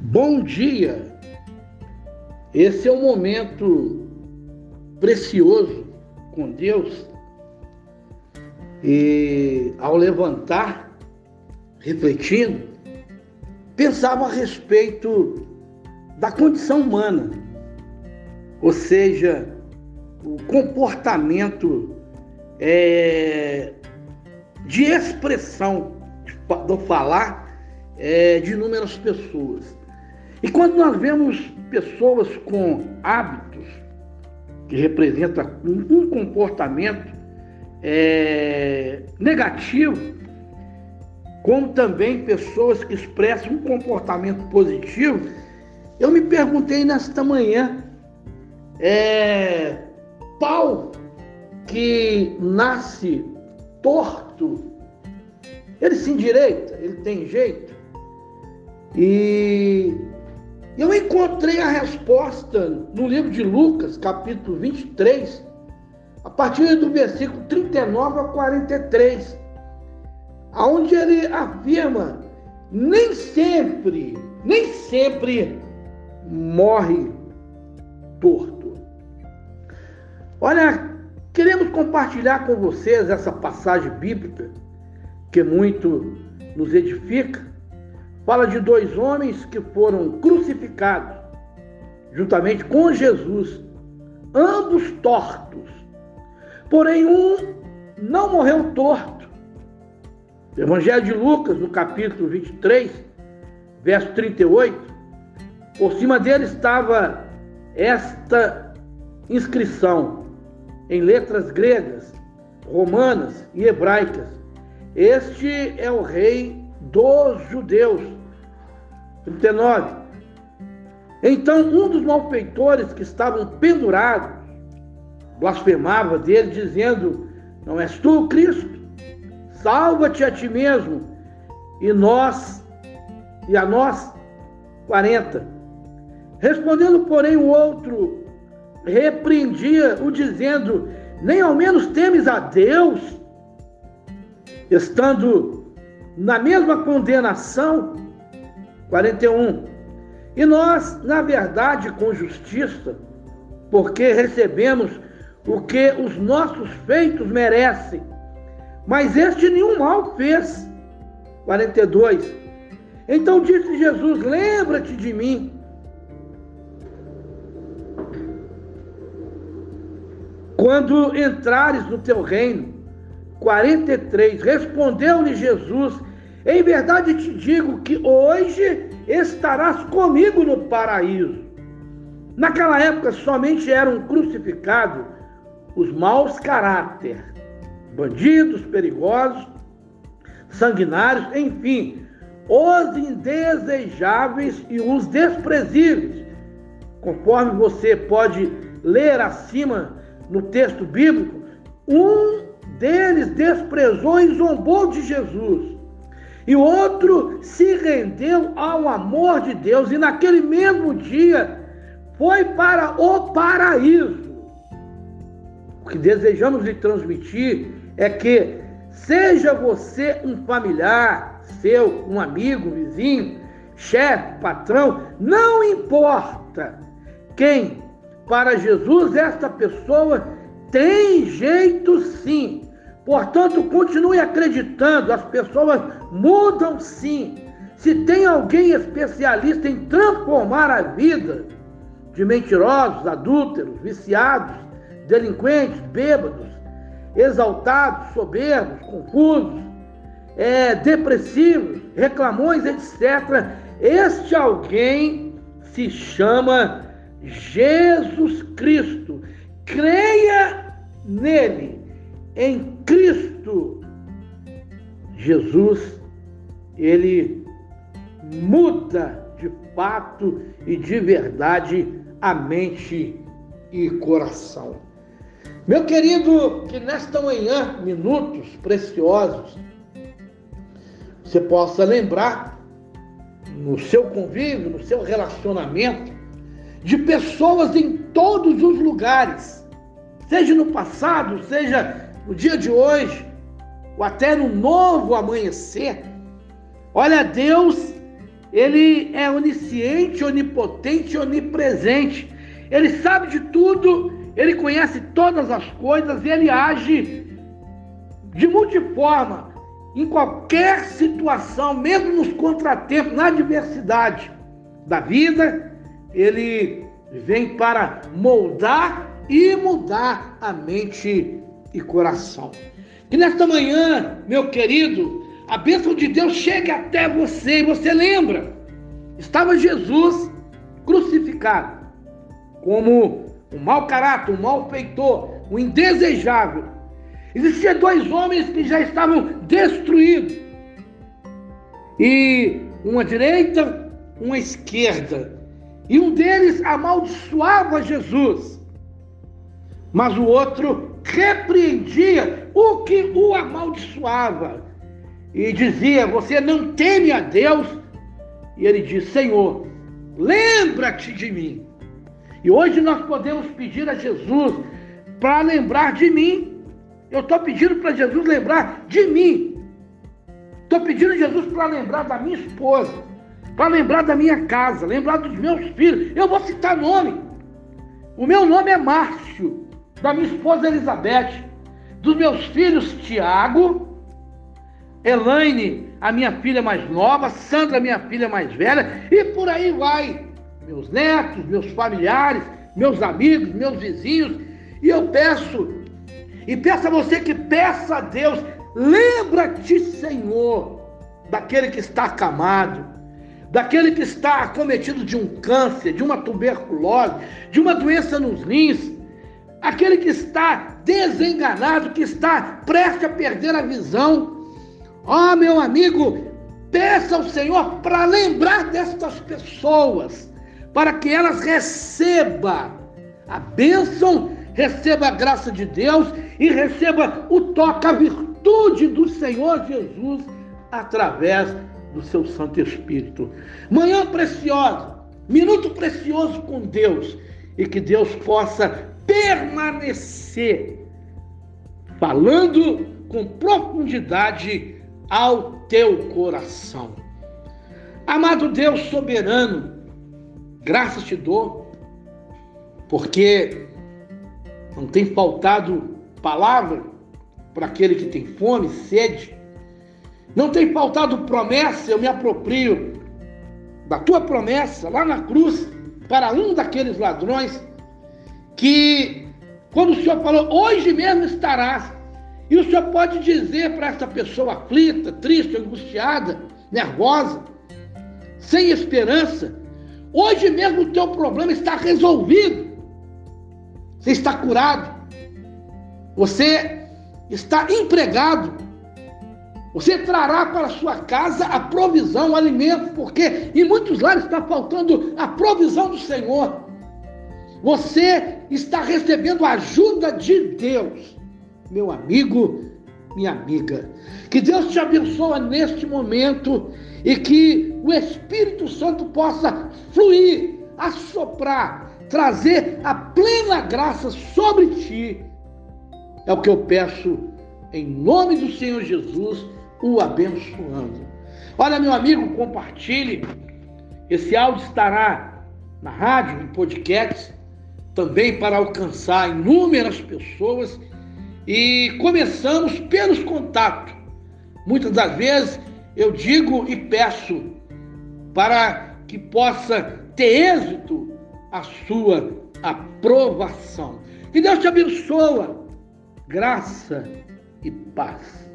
Bom dia! Esse é um momento precioso com Deus e ao levantar, refletindo, pensava a respeito da condição humana ou seja, o comportamento é, de expressão do falar é, de inúmeras pessoas. E quando nós vemos pessoas com hábitos que representam um comportamento é, negativo, como também pessoas que expressam um comportamento positivo, eu me perguntei nesta manhã, é, pau que nasce torto, ele se endireita, ele tem jeito. E eu encontrei a resposta no livro de Lucas, capítulo 23, a partir do versículo 39 a 43, onde ele afirma: nem sempre, nem sempre morre torto. Olha, queremos compartilhar com vocês essa passagem bíblica que muito nos edifica fala de dois homens que foram crucificados juntamente com Jesus, ambos tortos. Porém, um não morreu torto. Evangelho de Lucas, no capítulo 23, verso 38, por cima dele estava esta inscrição em letras gregas, romanas e hebraicas. Este é o rei dos judeus. 39. Então um dos malfeitores que estavam pendurados blasfemava dele, dizendo: Não és tu, Cristo? Salva-te a ti mesmo e nós, e a nós. 40. Respondendo, porém, o outro repreendia-o, dizendo: Nem ao menos temes a Deus, estando na mesma condenação 41. E nós, na verdade, com justiça, porque recebemos o que os nossos feitos merecem. Mas este nenhum mal fez. 42. Então disse Jesus: Lembra-te de mim. Quando entrares no teu reino. 43. Respondeu-lhe Jesus: em verdade te digo que hoje estarás comigo no paraíso. Naquela época somente eram crucificados os maus caráter, bandidos perigosos, sanguinários, enfim, os indesejáveis e os desprezíveis. Conforme você pode ler acima no texto bíblico, um deles desprezou e zombou de Jesus e o outro se rendeu ao amor de Deus e naquele mesmo dia foi para o paraíso. O que desejamos lhe transmitir é que seja você um familiar seu, um amigo, um vizinho, chefe, patrão, não importa quem, para Jesus esta pessoa tem jeito sim Portanto, continue acreditando, as pessoas mudam sim. Se tem alguém especialista em transformar a vida de mentirosos, adúlteros, viciados, delinquentes, bêbados, exaltados, soberbos, confusos, é, depressivos, reclamões, etc., este alguém se chama Jesus Cristo. Creia nele em Cristo Jesus, ele muda de fato e de verdade a mente e coração. Meu querido, que nesta manhã, minutos preciosos, você possa lembrar no seu convívio, no seu relacionamento, de pessoas em todos os lugares, seja no passado, seja no dia de hoje, ou até no novo amanhecer, olha, Deus ele é onisciente, onipotente, onipresente. Ele sabe de tudo, ele conhece todas as coisas, ele age de multiforma em qualquer situação, mesmo nos contratempos, na adversidade da vida, ele vem para moldar e mudar a mente e coração. Que nesta manhã, meu querido, a bênção de Deus chegue até você e você lembra, estava Jesus crucificado como um mau caráter, um malfeitor, um indesejável. Existiam dois homens que já estavam destruídos. E uma direita, uma esquerda. E um deles amaldiçoava Jesus. Mas o outro repreendia o que o amaldiçoava. E dizia: Você não teme a Deus? E ele diz: Senhor, lembra-te de mim e hoje nós podemos pedir a Jesus para lembrar de mim. Eu estou pedindo para Jesus lembrar de mim. Estou pedindo a Jesus para lembrar da minha esposa, para lembrar da minha casa, lembrar dos meus filhos. Eu vou citar nome. O meu nome é Márcio, da minha esposa Elizabeth, dos meus filhos Tiago, Elaine, a minha filha mais nova, Sandra, minha filha mais velha, e por aí vai meus netos, meus familiares, meus amigos, meus vizinhos. E eu peço, e peço a você que peça a Deus, lembra-te, Senhor, daquele que está acamado, daquele que está acometido de um câncer, de uma tuberculose, de uma doença nos rins, aquele que está desenganado, que está prestes a perder a visão. Ó, oh, meu amigo, peça ao Senhor para lembrar destas pessoas para que elas recebam a bênção, receba a graça de Deus e receba o toque, a virtude do Senhor Jesus através do seu Santo Espírito. Manhã preciosa, minuto precioso com Deus e que Deus possa permanecer falando com profundidade ao teu coração. Amado Deus soberano, Graças te dou, porque não tem faltado palavra para aquele que tem fome, sede. Não tem faltado promessa, eu me aproprio da tua promessa lá na cruz para um daqueles ladrões que, quando o Senhor falou, hoje mesmo estarás, e o Senhor pode dizer para essa pessoa aflita, triste, angustiada, nervosa, sem esperança, Hoje mesmo o teu problema está resolvido. Você está curado. Você está empregado. Você trará para sua casa a provisão, o alimento, porque em muitos lares está faltando a provisão do Senhor. Você está recebendo a ajuda de Deus, meu amigo, minha amiga. Que Deus te abençoe neste momento e que o Espírito Santo possa fluir, assoprar, trazer a plena graça sobre ti. É o que eu peço em nome do Senhor Jesus, o abençoando. Olha, meu amigo, compartilhe. Esse áudio estará na rádio, em podcast, também para alcançar inúmeras pessoas. E começamos pelos contatos. Muitas das vezes eu digo e peço para que possa ter êxito a sua aprovação. Que Deus te abençoe, graça e paz.